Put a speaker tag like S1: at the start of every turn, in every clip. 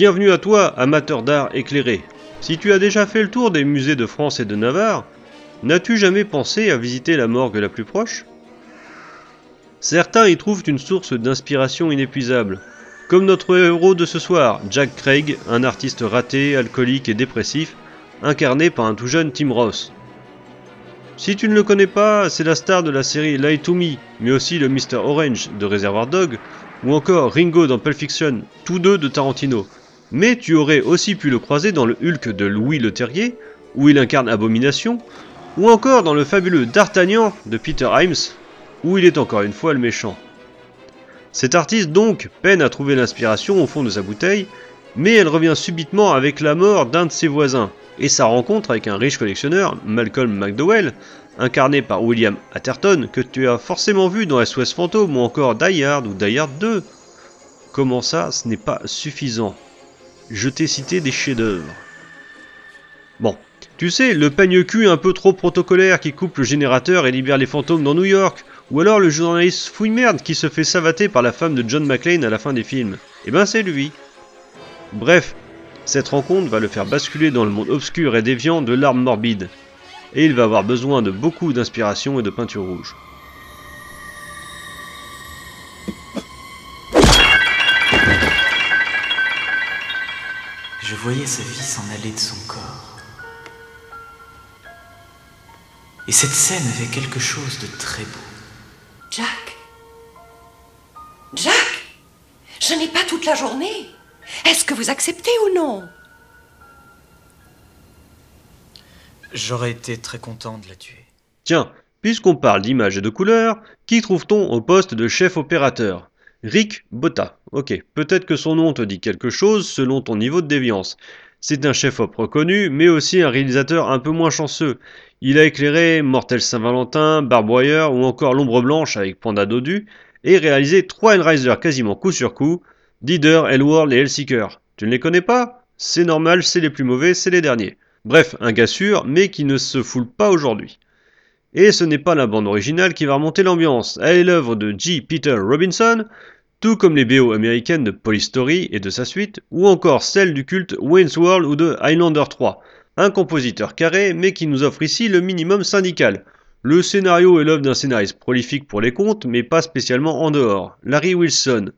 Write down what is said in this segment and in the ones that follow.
S1: Bienvenue à toi, amateur d'art éclairé. Si tu as déjà fait le tour des musées de France et de Navarre, n'as-tu jamais pensé à visiter la morgue la plus proche? Certains y trouvent une source d'inspiration inépuisable, comme notre héros de ce soir, Jack Craig, un artiste raté, alcoolique et dépressif, incarné par un tout jeune Tim Ross. Si tu ne le connais pas, c'est la star de la série Lie to Me, mais aussi le Mr. Orange de Reservoir Dog, ou encore Ringo dans Pulp Fiction, tous deux de Tarantino. Mais tu aurais aussi pu le croiser dans le Hulk de Louis Le Terrier, où il incarne Abomination, ou encore dans le fabuleux D'Artagnan de Peter Himes, où il est encore une fois le méchant. Cet artiste donc peine à trouver l'inspiration au fond de sa bouteille, mais elle revient subitement avec la mort d'un de ses voisins, et sa rencontre avec un riche collectionneur, Malcolm McDowell, incarné par William Atherton, que tu as forcément vu dans SOS Fantôme ou encore Die Hard ou Die Hard 2. Comment ça, ce n'est pas suffisant? Je t'ai cité des chefs-d'œuvre. Bon, tu sais, le peigne cul un peu trop protocolaire qui coupe le générateur et libère les fantômes dans New York, ou alors le journaliste fouille-merde qui se fait savater par la femme de John McClane à la fin des films. Eh ben c'est lui. Bref, cette rencontre va le faire basculer dans le monde obscur et déviant de l'arme morbide. Et il va avoir besoin de beaucoup d'inspiration et de peinture rouge.
S2: Je voyais sa vie s'en aller de son corps. Et cette scène avait quelque chose de très beau.
S3: Jack Jack Je n'ai pas toute la journée. Est-ce que vous acceptez ou non?
S2: J'aurais été très content de la tuer.
S1: Tiens, puisqu'on parle d'images et de couleurs, qui trouve-t-on au poste de chef opérateur? Rick Botta. Ok, peut-être que son nom te dit quelque chose selon ton niveau de déviance. C'est un chef-op reconnu, mais aussi un réalisateur un peu moins chanceux. Il a éclairé Mortel Saint-Valentin, Barboyer ou encore L'ombre blanche avec Panda Dodu, et réalisé trois Hellraiser quasiment coup sur coup, Dider, Hellworld et Hellseeker. Tu ne les connais pas? C'est normal, c'est les plus mauvais, c'est les derniers. Bref, un gars sûr, mais qui ne se foule pas aujourd'hui. Et ce n'est pas la bande originale qui va remonter l'ambiance, elle est l'œuvre de G. Peter Robinson, tout comme les BO américaines de Polystory et de sa suite, ou encore celle du culte Wayne's World ou de Highlander 3, un compositeur carré mais qui nous offre ici le minimum syndical. Le scénario est l'œuvre d'un scénariste prolifique pour les contes, mais pas spécialement en dehors, Larry Wilson.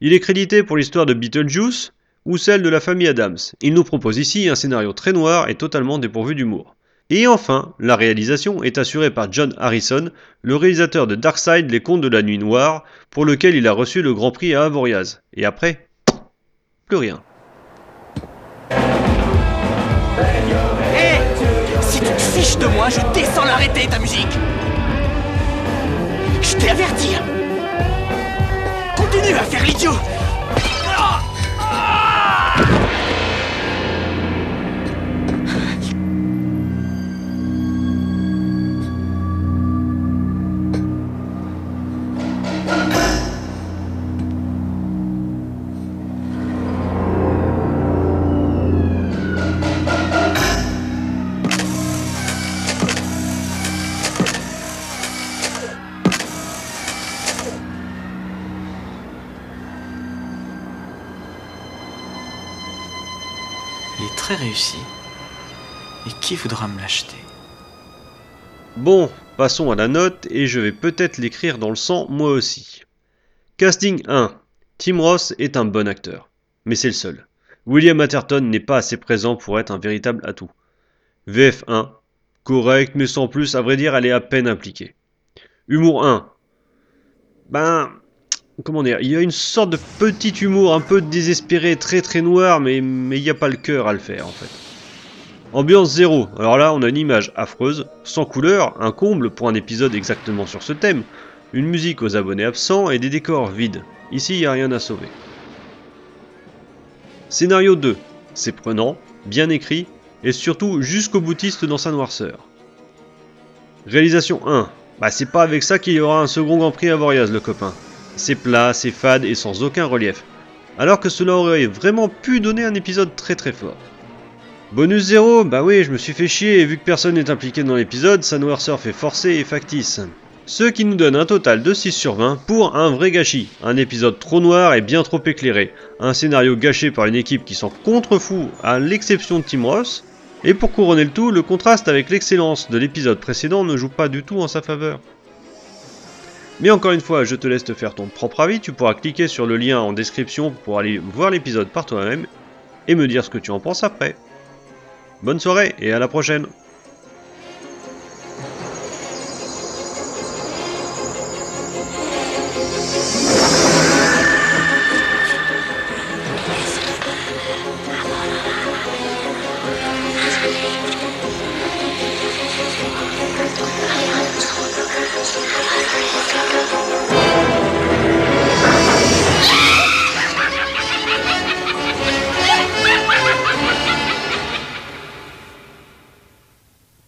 S1: Il est crédité pour l'histoire de Beetlejuice ou celle de la famille Adams. Il nous propose ici un scénario très noir et totalement dépourvu d'humour. Et enfin, la réalisation est assurée par John Harrison, le réalisateur de Darkside, Les Contes de la Nuit Noire, pour lequel il a reçu le Grand Prix à Avoriaz. Et après, plus rien.
S4: Hé Si tu te fiches de moi, je descends l'arrêter ta musique Je t'ai averti hein. Continue à faire l'idiot
S2: Il est très réussi. Et qui voudra me l'acheter?
S1: Bon, passons à la note et je vais peut-être l'écrire dans le sang moi aussi. Casting 1. Tim Ross est un bon acteur, mais c'est le seul. William Atherton n'est pas assez présent pour être un véritable atout. VF 1. Correct, mais sans plus, à vrai dire, elle est à peine impliquée. Humour 1. Ben, comment dire, il y a une sorte de petit humour un peu désespéré, très très noir, mais mais il n'y a pas le cœur à le faire en fait. Ambiance 0. Alors là, on a une image affreuse, sans couleur, un comble pour un épisode exactement sur ce thème, une musique aux abonnés absents et des décors vides. Ici, il n'y a rien à sauver. Scénario 2. C'est prenant, bien écrit, et surtout jusqu'au boutiste dans sa noirceur. Réalisation 1. Bah c'est pas avec ça qu'il y aura un second Grand Prix à Voriaz, le copain. C'est plat, c'est fade et sans aucun relief. Alors que cela aurait vraiment pu donner un épisode très très fort. Bonus 0, bah oui, je me suis fait chier et vu que personne n'est impliqué dans l'épisode, sa noirceur fait forcer et factice. Ce qui nous donne un total de 6 sur 20 pour un vrai gâchis. Un épisode trop noir et bien trop éclairé. Un scénario gâché par une équipe qui s'en contrefou à l'exception de Tim Ross. Et pour couronner le tout, le contraste avec l'excellence de l'épisode précédent ne joue pas du tout en sa faveur. Mais encore une fois, je te laisse te faire ton propre avis, tu pourras cliquer sur le lien en description pour aller voir l'épisode par toi-même et me dire ce que tu en penses après. Bonne soirée et à la prochaine